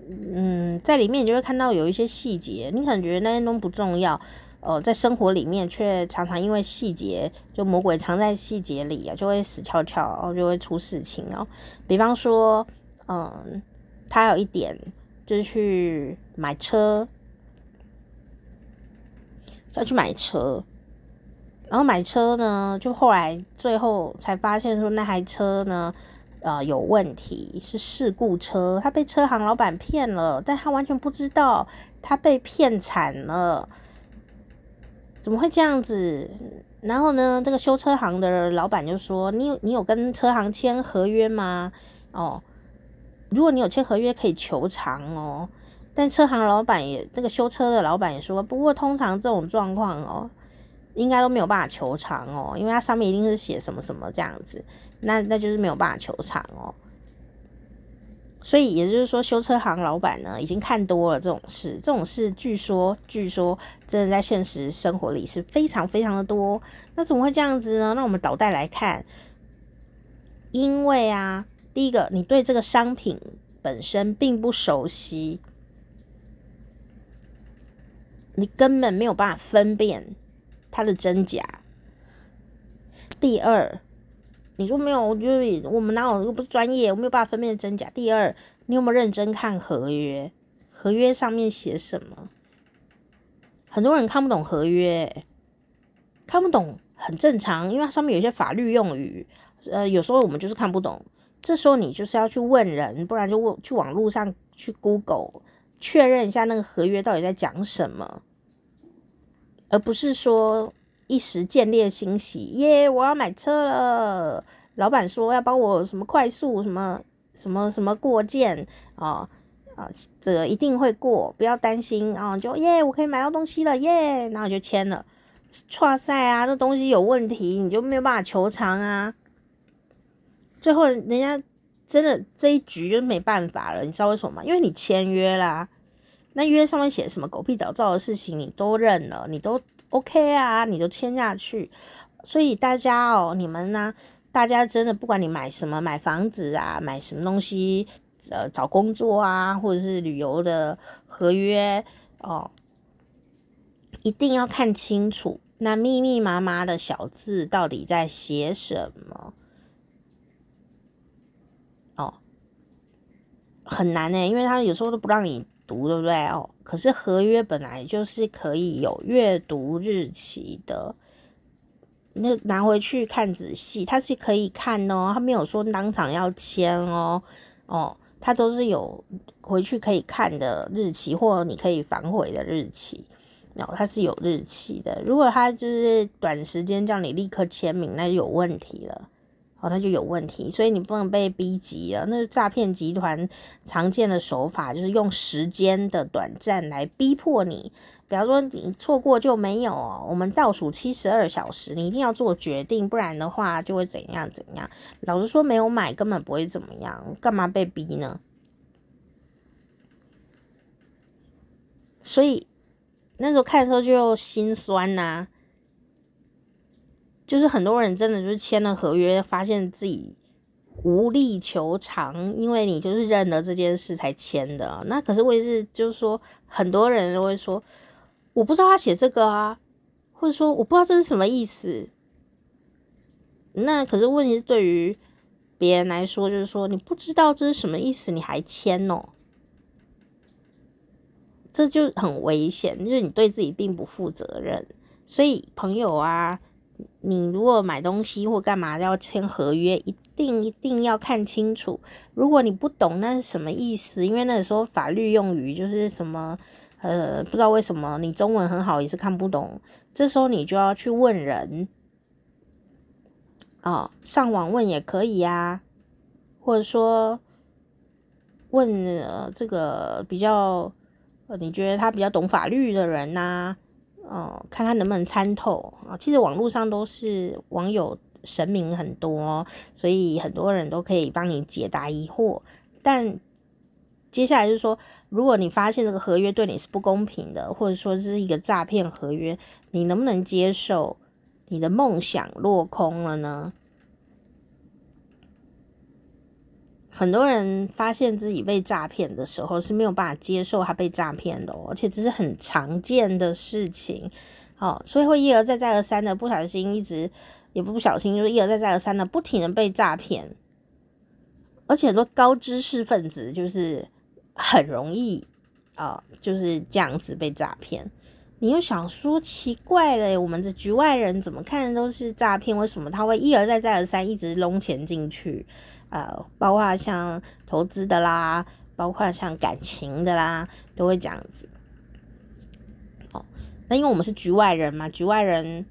嗯，在里面你就会看到有一些细节，你可能觉得那些都不重要，呃，在生活里面却常常因为细节，就魔鬼藏在细节里啊，就会死翘翘，然后就会出事情哦。比方说，嗯，他有一点就是去买车，要去买车，然后买车呢，就后来最后才发现说那台车呢。呃，有问题是事故车，他被车行老板骗了，但他完全不知道他被骗惨了，怎么会这样子？然后呢，这个修车行的老板就说：“你有你有跟车行签合约吗？哦，如果你有签合约，可以求偿哦。”但车行老板也，这个修车的老板也说：“不过通常这种状况哦。”应该都没有办法求偿哦，因为它上面一定是写什么什么这样子，那那就是没有办法求偿哦。所以也就是说，修车行老板呢已经看多了这种事，这种事据说据说真的在现实生活里是非常非常的多。那怎么会这样子呢？那我们倒带来看，因为啊，第一个，你对这个商品本身并不熟悉，你根本没有办法分辨。它的真假。第二，你说没有，就是我们哪有又不是专业，我没有办法分辨真假。第二，你有没有认真看合约？合约上面写什么？很多人看不懂合约，看不懂很正常，因为上面有些法律用语，呃，有时候我们就是看不懂。这时候你就是要去问人，不然就问去网络上去 Google 确认一下那个合约到底在讲什么。而不是说一时见猎心喜，耶！我要买车了。老板说要帮我什么快速什么什么什么过件啊啊，这个一定会过，不要担心啊！就耶，我可以买到东西了，耶！然后就签了。错赛啊，这东西有问题，你就没有办法求偿啊。最后人家真的这一局就没办法了，你知道为什么吗？因为你签约啦。那约上面写什么狗屁倒灶的事情，你都认了，你都 OK 啊，你就签下去。所以大家哦，你们呢，大家真的不管你买什么，买房子啊，买什么东西，呃，找工作啊，或者是旅游的合约哦，一定要看清楚那密密麻麻的小字到底在写什么。哦，很难呢，因为他有时候都不让你读，对不对？哦，可是合约本来就是可以有阅读日期的。那拿回去看仔细，他是可以看哦，他没有说当场要签哦，哦，他都是有回去可以看的日期，或你可以反悔的日期，哦，他是有日期的。如果他就是短时间叫你立刻签名，那就有问题了。哦，那就有问题，所以你不能被逼急了。那是诈骗集团常见的手法就是用时间的短暂来逼迫你，比方说你错过就没有哦，我们倒数七十二小时，你一定要做决定，不然的话就会怎样怎样。老实说，没有买根本不会怎么样，干嘛被逼呢？所以那时候看的时候就心酸呐、就是很多人真的就是签了合约，发现自己无力求偿，因为你就是认了这件事才签的。那可是我也是，就是说很多人都会说，我不知道他写这个啊，或者说我不知道这是什么意思。那可是问题是，对于别人来说，就是说你不知道这是什么意思，你还签哦，这就很危险，就是你对自己并不负责任。所以朋友啊。你如果买东西或干嘛要签合约，一定一定要看清楚。如果你不懂那是什么意思，因为那时候法律用语就是什么，呃，不知道为什么你中文很好也是看不懂。这时候你就要去问人，哦，上网问也可以呀，或者说问呃这个比较，呃，你觉得他比较懂法律的人呐。哦，看看能不能参透啊！其实网络上都是网友神明很多，所以很多人都可以帮你解答疑惑。但接下来就是说，如果你发现这个合约对你是不公平的，或者说这是一个诈骗合约，你能不能接受？你的梦想落空了呢？很多人发现自己被诈骗的时候是没有办法接受他被诈骗的，而且这是很常见的事情，哦，所以会一而再再而三的不小心，一直也不小心，就是一而再再而三的不停的被诈骗，而且很多高知识分子就是很容易啊，就是这样子被诈骗。你又想说奇怪了，我们这局外人怎么看都是诈骗，为什么他会一而再再而三一直拢钱进去？呃，包括像投资的啦，包括像感情的啦，都会这样子。哦，那因为我们是局外人嘛，局外人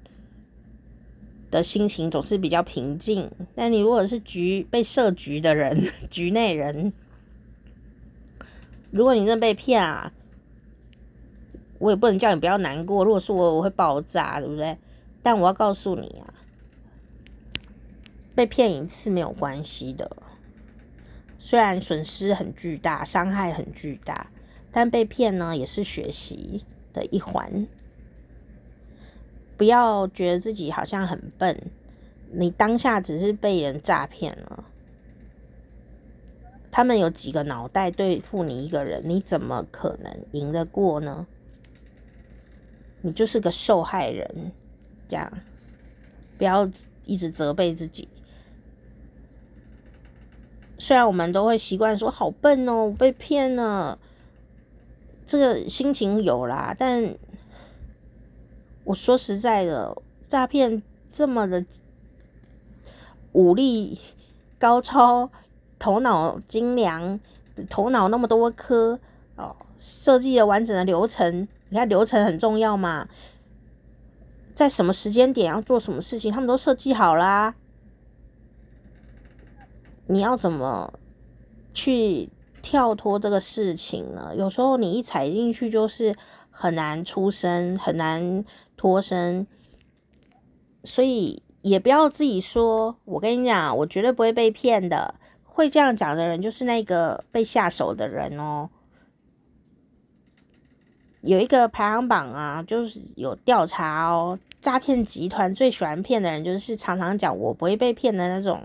的心情总是比较平静。但你如果是局被设局的人，*laughs* 局内人，如果你真的被骗啊，我也不能叫你不要难过。如果是我，我会爆炸，对不对？但我要告诉你啊。被骗一次没有关系的，虽然损失很巨大，伤害很巨大，但被骗呢也是学习的一环。不要觉得自己好像很笨，你当下只是被人诈骗了，他们有几个脑袋对付你一个人，你怎么可能赢得过呢？你就是个受害人，这样，不要一直责备自己。虽然我们都会习惯说好笨哦，我被骗了，这个心情有啦。但我说实在的，诈骗这么的武力高超，头脑精良，头脑那么多颗哦，设计了完整的流程。你看流程很重要嘛，在什么时间点要做什么事情，他们都设计好啦。你要怎么去跳脱这个事情呢？有时候你一踩进去就是很难出声，很难脱身，所以也不要自己说。我跟你讲，我绝对不会被骗的。会这样讲的人，就是那个被下手的人哦。有一个排行榜啊，就是有调查哦，诈骗集团最喜欢骗的人就是常常讲我不会被骗的那种。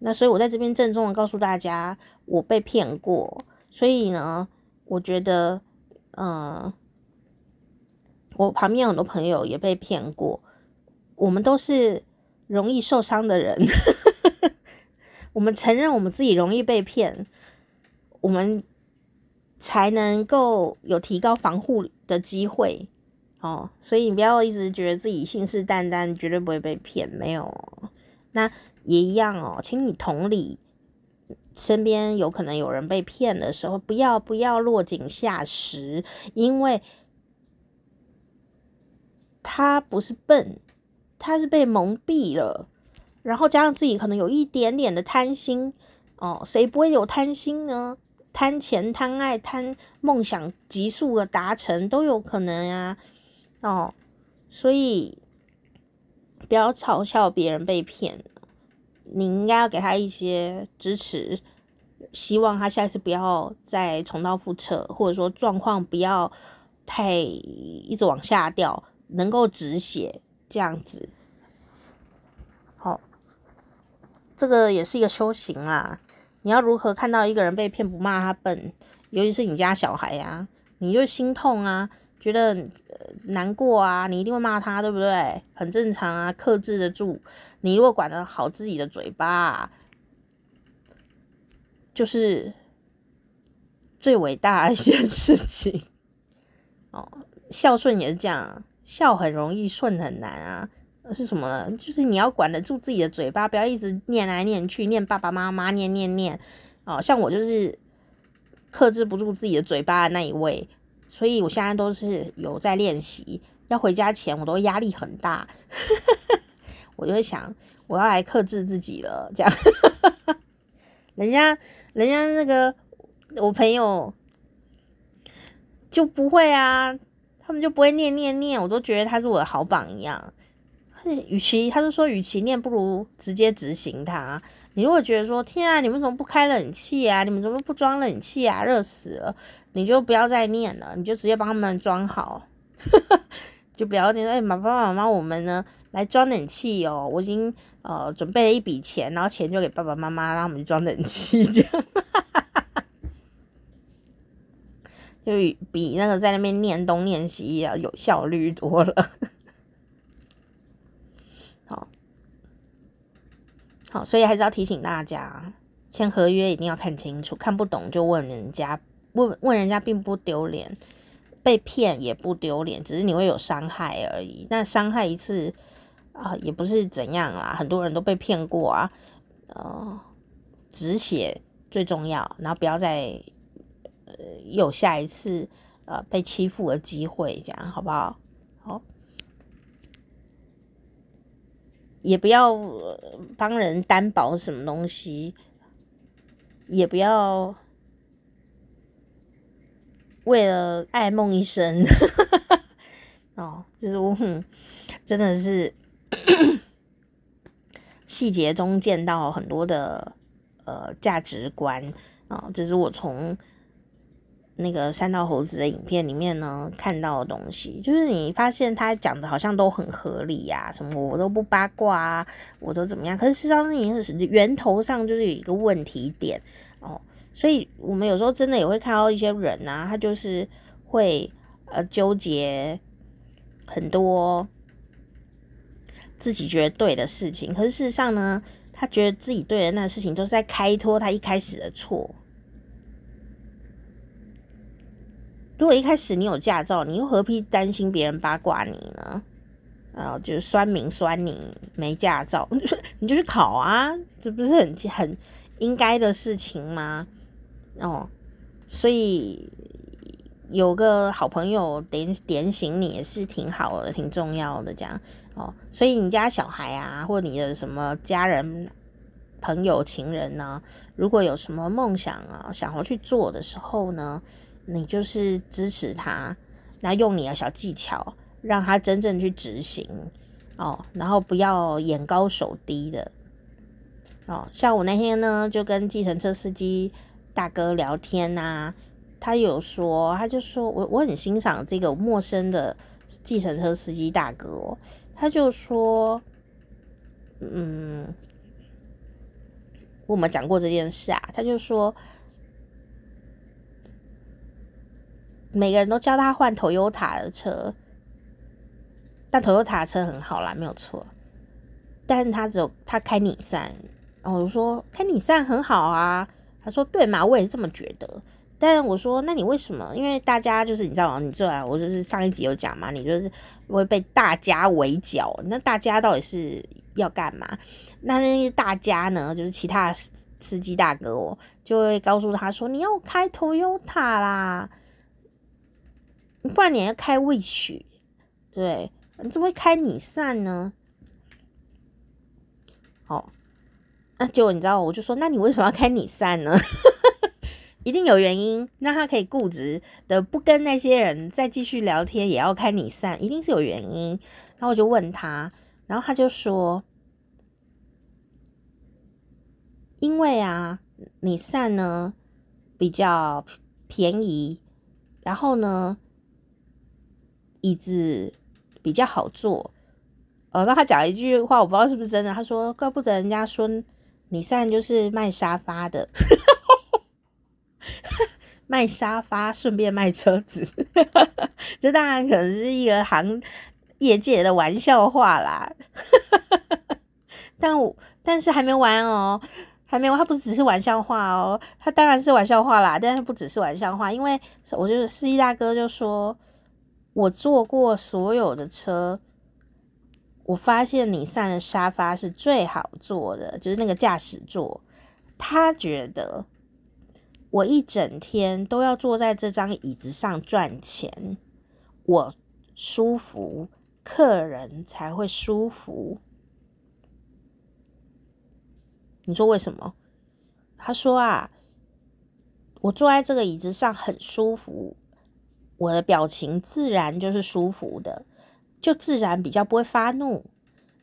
那所以我在这边郑重的告诉大家，我被骗过。所以呢，我觉得，嗯，我旁边很多朋友也被骗过。我们都是容易受伤的人，*laughs* 我们承认我们自己容易被骗，我们。才能够有提高防护的机会哦，所以你不要一直觉得自己信誓旦旦绝对不会被骗，没有，那也一样哦，请你同理身边有可能有人被骗的时候，不要不要落井下石，因为他不是笨，他是被蒙蔽了，然后加上自己可能有一点点的贪心哦，谁不会有贪心呢？贪钱、贪爱、贪梦想急速的达成都有可能呀，哦，所以不要嘲笑别人被骗，你应该要给他一些支持，希望他下次不要再重蹈覆辙，或者说状况不要太一直往下掉，能够止血这样子。好，这个也是一个修行啊。你要如何看到一个人被骗不骂他笨？尤其是你家小孩呀、啊，你就心痛啊，觉得难过啊，你一定会骂他，对不对？很正常啊，克制得住。你如果管得好自己的嘴巴、就是最伟大的一件事情。哦，孝顺也是这样，孝很容易，顺很难啊。是什么？就是你要管得住自己的嘴巴，不要一直念来念去，念爸爸妈妈，念念念。哦，像我就是克制不住自己的嘴巴的那一位，所以我现在都是有在练习。要回家前，我都压力很大，*laughs* 我就会想，我要来克制自己了。这样，人家，人家那个我朋友就不会啊，他们就不会念念念，我都觉得他是我的好榜样。与其他就说，与其念，不如直接执行他。你如果觉得说，天啊，你们怎么不开冷气啊？你们怎么不装冷气啊？热死了！你就不要再念了，你就直接帮他们装好，*laughs* 就不要念。哎，爸爸妈妈，我们呢来装冷气哦。我已经呃准备了一笔钱，然后钱就给爸爸妈妈，让他们去装冷气，*laughs* 这样就比那个在那边念东念西要有效率多了。好，所以还是要提醒大家，签合约一定要看清楚，看不懂就问人家，问问人家并不丢脸，被骗也不丢脸，只是你会有伤害而已。那伤害一次啊，也不是怎样啦，很多人都被骗过啊，呃，止血最重要，然后不要再呃有下一次呃被欺负的机会，这样好不好？好。也不要帮人担保什么东西，也不要为了爱梦一生 *laughs* 哦，就是我真的是 *coughs* 细节中见到很多的呃价值观啊，哦就是我从。那个三道猴子的影片里面呢，看到的东西，就是你发现他讲的好像都很合理呀、什么我都不八卦啊，我都怎么样？可是事实上，你源头上就是有一个问题点哦，所以我们有时候真的也会看到一些人啊，他就是会呃纠结很多自己觉得对的事情，可是事实上呢，他觉得自己对的那个事情都是在开脱他一开始的错。如果一开始你有驾照，你又何必担心别人八卦你呢？然后就是酸民酸你没驾照，*laughs* 你就去考啊，这不是很很应该的事情吗？哦，所以有个好朋友点点醒你也是挺好的，挺重要的，这样哦。所以你家小孩啊，或你的什么家人、朋友、情人呢，如果有什么梦想啊，想要去做的时候呢，你就是支持他，然后用你的小技巧，让他真正去执行哦，然后不要眼高手低的哦。像我那天呢，就跟计程车司机大哥聊天呐、啊，他有说，他就说我我很欣赏这个陌生的计程车司机大哥，他就说，嗯，我们讲过这件事啊，他就说，每个人都叫他换 Toyota 的车，但 Toyota 的车很好啦，没有错，但是他只有他开尼桑，然后我说开尼桑很好啊，他说对嘛，我也是这么觉得。但我说，那你为什么？因为大家就是你知道？你这啊，我就是上一集有讲嘛，你就是会被大家围剿。那大家到底是要干嘛？那那些大家呢，就是其他司机大哥哦，就会告诉他说：“你要开 Toyota 啦，不然你要开未雪对，你怎么会开你散呢？”哦，那结果你知道，我就说：“那你为什么要开你散呢？” *laughs* 一定有原因，那他可以固执的不跟那些人再继续聊天，也要开你散，一定是有原因。然后我就问他，然后他就说：“因为啊，你散呢比较便宜，然后呢椅子比较好坐。”哦，那他讲一句话，我不知道是不是真的。他说：“怪不得人家说尼桑就是卖沙发的。*laughs* ”卖沙发，顺便卖车子，*laughs* 这当然可能是一个行业界的玩笑话啦。*laughs* 但我但是还没完哦，还没完，他不只是玩笑话哦，他当然是玩笑话啦，但是不只是玩笑话，因为我觉得司机大哥就说，我坐过所有的车，我发现你上的沙发是最好坐的，就是那个驾驶座，他觉得。我一整天都要坐在这张椅子上赚钱，我舒服，客人才会舒服。你说为什么？他说啊，我坐在这个椅子上很舒服，我的表情自然就是舒服的，就自然比较不会发怒。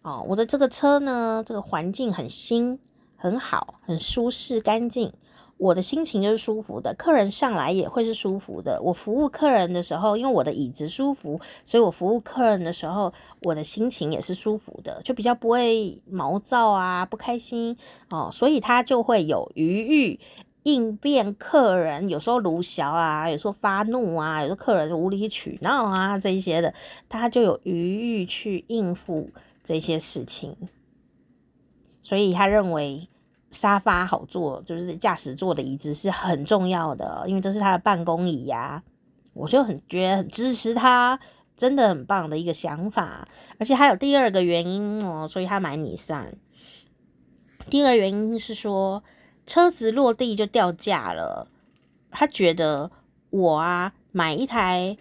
哦，我的这个车呢，这个环境很新，很好，很舒适，干净。我的心情就是舒服的，客人上来也会是舒服的。我服务客人的时候，因为我的椅子舒服，所以我服务客人的时候，我的心情也是舒服的，就比较不会毛躁啊，不开心哦，所以他就会有余裕应变客人，有时候卢小啊，有时候发怒啊，有时候客人无理取闹啊，这一些的，他就有余裕去应付这些事情，所以他认为。沙发好坐，就是驾驶座的椅子是很重要的，因为这是他的办公椅呀、啊。我就很觉得很支持他，真的很棒的一个想法。而且还有第二个原因哦，所以他买尼桑。第二个原因是说，车子落地就掉价了。他觉得我啊买一台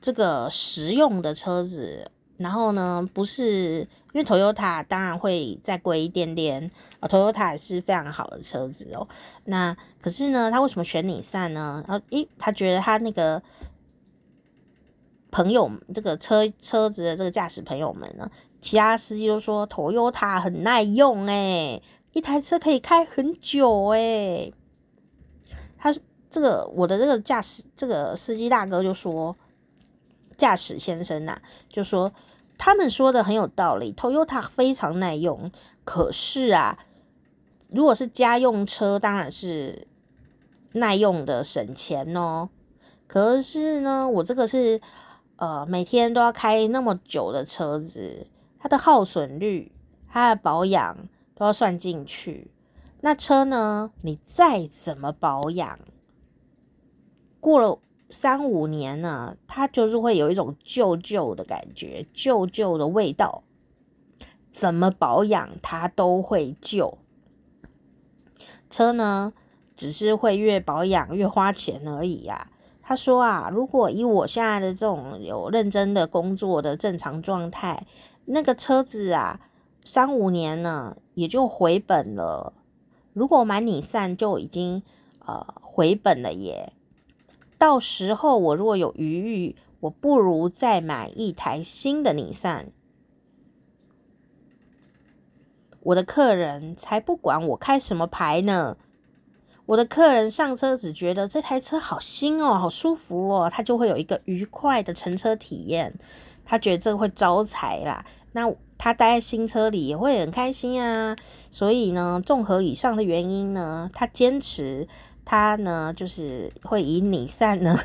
这个实用的车子，然后呢不是因为 Toyota 当然会再贵一点点。啊 Toyota 也是非常好的车子哦。那可是呢，他为什么选你散呢？然后，诶，他觉得他那个朋友，这个车车子的这个驾驶朋友们呢，其他司机都说 Toyota 很耐用诶，一台车可以开很久诶。他这个我的这个驾驶这个司机大哥就说，驾驶先生呐、啊，就说他们说的很有道理，Toyota 非常耐用，可是啊。如果是家用车，当然是耐用的省钱哦。可是呢，我这个是呃每天都要开那么久的车子，它的耗损率、它的保养都要算进去。那车呢，你再怎么保养，过了三五年呢，它就是会有一种旧旧的感觉，旧旧的味道。怎么保养它都会旧。车呢，只是会越保养越花钱而已呀。他说啊，如果以我现在的这种有认真的工作的正常状态，那个车子啊，三五年呢也就回本了。如果买尼散就已经呃回本了耶。到时候我如果有余裕，我不如再买一台新的尼散。我的客人才不管我开什么牌呢，我的客人上车只觉得这台车好新哦，好舒服哦，他就会有一个愉快的乘车体验，他觉得这个会招财啦。那他待在新车里也会很开心啊。所以呢，综合以上的原因呢，他坚持他呢就是会以你散呢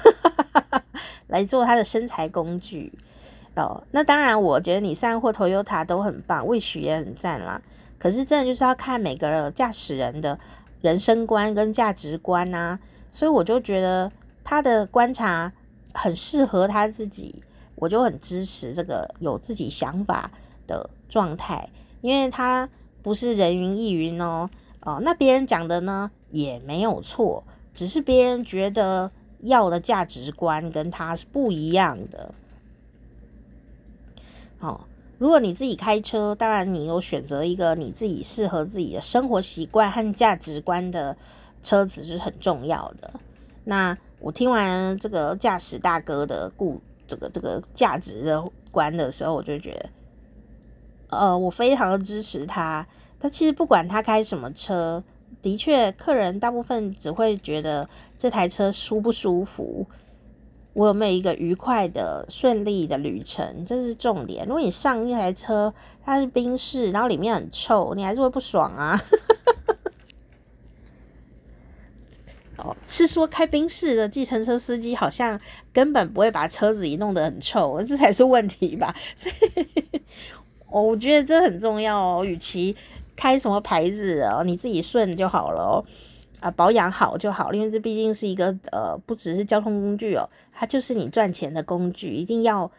*laughs* 来做他的身材工具哦。那当然，我觉得你散或 Toyota 都很棒为许也很赞啦。可是真的就是要看每个驾驶人的。人生观跟价值观呐、所以我就觉得他的观察很适合他自己，我就很支持这个有自己想法的状态，因为他不是人云亦云哦，哦，那别人讲的呢也没有错，只是别人觉得要的价值观跟他是不一样的，哦。如果你自己开车，当然你有选择一个你自己适合自己的生活习惯和价值观的车子是很重要的。那我听完这个驾驶大哥的故这个这个价值的观的时候，我就觉得，呃，我非常的支持他。他其实不管他开什么车，的确，客人大部分只会觉得这台车舒不舒服。我有没有一个愉快的、顺利的旅程？这是重点。如果你上一台车，它是宾士，然后里面很臭，你还是会不爽啊。*laughs* 哦，是说开宾士的计程车司机好像根本不会把车子里弄得很臭，这才是问题吧？所以，哦我觉得这很重要哦。与其开什么牌子哦，你自己顺就好了哦。啊，保养好就好，因为这毕竟是一个呃，不只是交通工具哦，它就是你赚钱的工具，一定要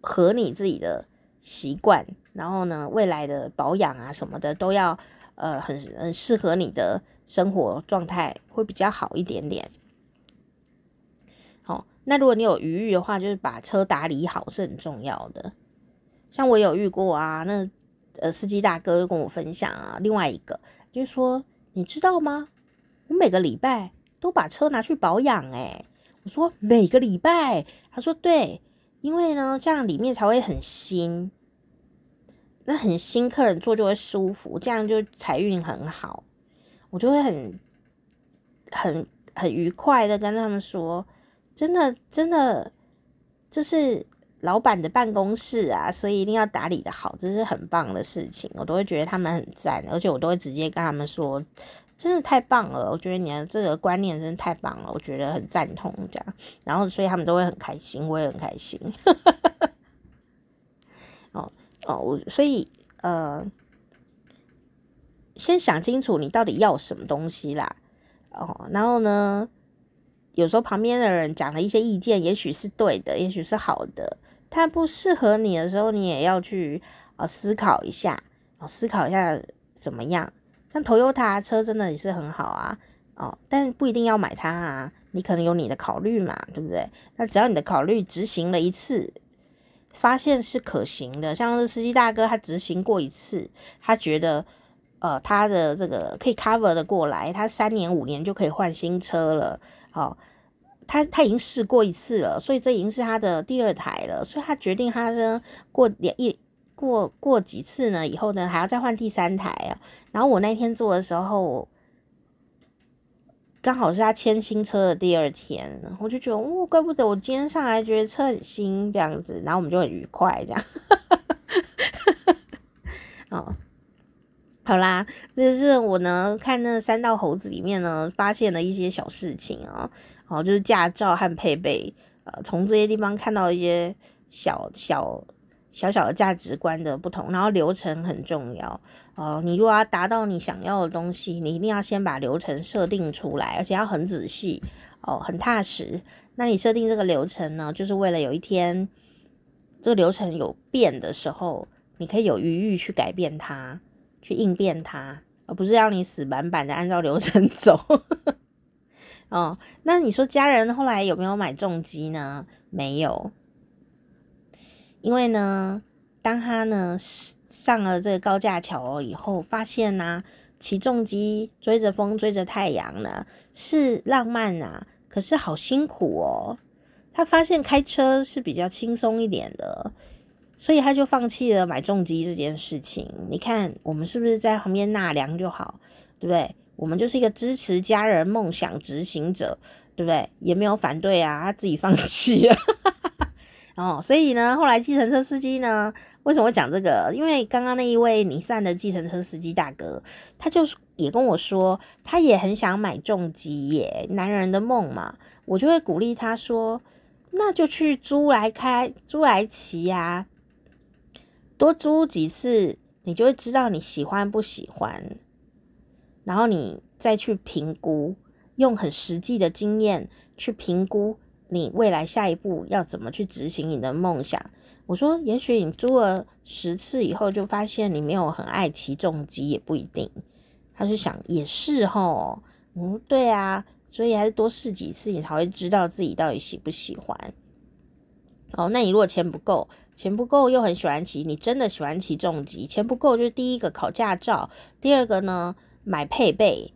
合你自己的习惯，然后呢，未来的保养啊什么的都要呃很很适合你的生活状态，会比较好一点点。好，那如果你有余裕的话，就是把车打理好是很重要的。像我有遇过啊，那呃司机大哥又跟我分享啊，另外一个就是说，你知道吗？我每个礼拜都把车拿去保养，诶，我说每个礼拜，他说对，因为呢，这样里面才会很新，那很新，客人坐就会舒服，这样就财运很好，我就会很很很愉快的跟他们说，真的真的，这是老板的办公室啊，所以一定要打理的好，这是很棒的事情，我都会觉得他们很赞，而且我都会直接跟他们说。真的太棒了，我觉得你的这个观念真的太棒了，我觉得很赞同这样，然后所以他们都会很开心，我也很开心。*laughs* 哦哦，我所以呃，先想清楚你到底要什么东西啦，哦，然后呢，有时候旁边的人讲的一些意见，也许是对的，也许是好的，他不适合你的时候，你也要去呃思考一下，哦，思考一下怎么样。像 Toyota 车真的也是很好啊，哦，但不一定要买它啊，你可能有你的考虑嘛，对不对？那只要你的考虑执行了一次，发现是可行的，像是司机大哥他执行过一次，他觉得呃他的这个可以 cover 的过来，他三年五年就可以换新车了，哦，他他已经试过一次了，所以这已经是他的第二台了，所以他决定他呢过两一。过过几次呢？以后呢还要再换第三台啊。然后我那天做的时候，刚好是他签新车的第二天，我就觉得哦，怪不得我今天上来觉得车很新这样子。然后我们就很愉快这样。*laughs* 哦，好啦，就是我呢看那三道猴子里面呢发现了一些小事情啊。哦，哦就是驾照和配备，呃，从这些地方看到一些小小。小小的价值观的不同，然后流程很重要哦。你如果要达到你想要的东西，你一定要先把流程设定出来，而且要很仔细哦，很踏实。那你设定这个流程呢，就是为了有一天这个流程有变的时候，你可以有余裕去改变它，去应变它，而不是要你死板板的按照流程 *laughs* 走。哦，那你说家人后来有没有买重机呢？没有。因为呢，当他呢上了这个高架桥以后，发现呢、啊，骑重机追着风追着太阳呢是浪漫啊，可是好辛苦哦。他发现开车是比较轻松一点的，所以他就放弃了买重机这件事情。你看，我们是不是在旁边纳凉就好，对不对？我们就是一个支持家人梦想执行者，对不对？也没有反对啊，他自己放弃啊。*laughs* 哦，所以呢，后来计程车司机呢，为什么会讲这个？因为刚刚那一位尼桑的计程车司机大哥，他就是也跟我说，他也很想买重机耶，男人的梦嘛。我就会鼓励他说，那就去租来开，租来骑呀，多租几次，你就会知道你喜欢不喜欢。然后你再去评估，用很实际的经验去评估你未来下一步要怎么去执行你的梦想。我说，也许你租了十次以后，就发现你没有很爱骑重机，也不一定。他就想，也是齁，嗯，对啊，所以还是多试几次，你才会知道自己到底喜不喜欢。哦，那你如果钱不够，钱不够又很喜欢骑，你真的喜欢骑重机，钱不够就是第一个考驾照，第二个呢？买配备，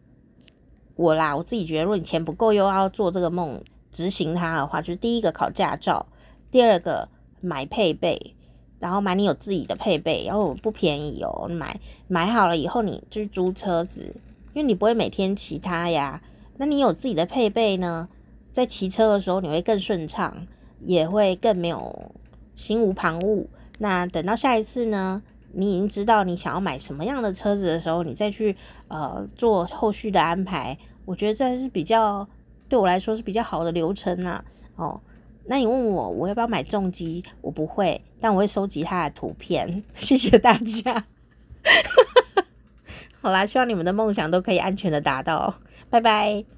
我啦，我自己觉得，如果你钱不够又要做这个梦，执行它的话，就是第一个考驾照，第二个买配备，然后买你有自己的配备，然后不便宜哦，买买好了以后你就是租车子，因为你不会每天骑它呀，那你有自己的配备呢，在骑车的时候你会更顺畅，也会更没有心无旁骛。那等到下一次呢？你已经知道你想要买什么样的车子的时候，你再去呃做后续的安排，我觉得这是比较对我来说是比较好的流程啊。哦，那你问我我要不要买重机？我不会，但我会收集它的图片。*laughs* 谢谢大家。*laughs* 好啦，希望你们的梦想都可以安全的达到。拜拜。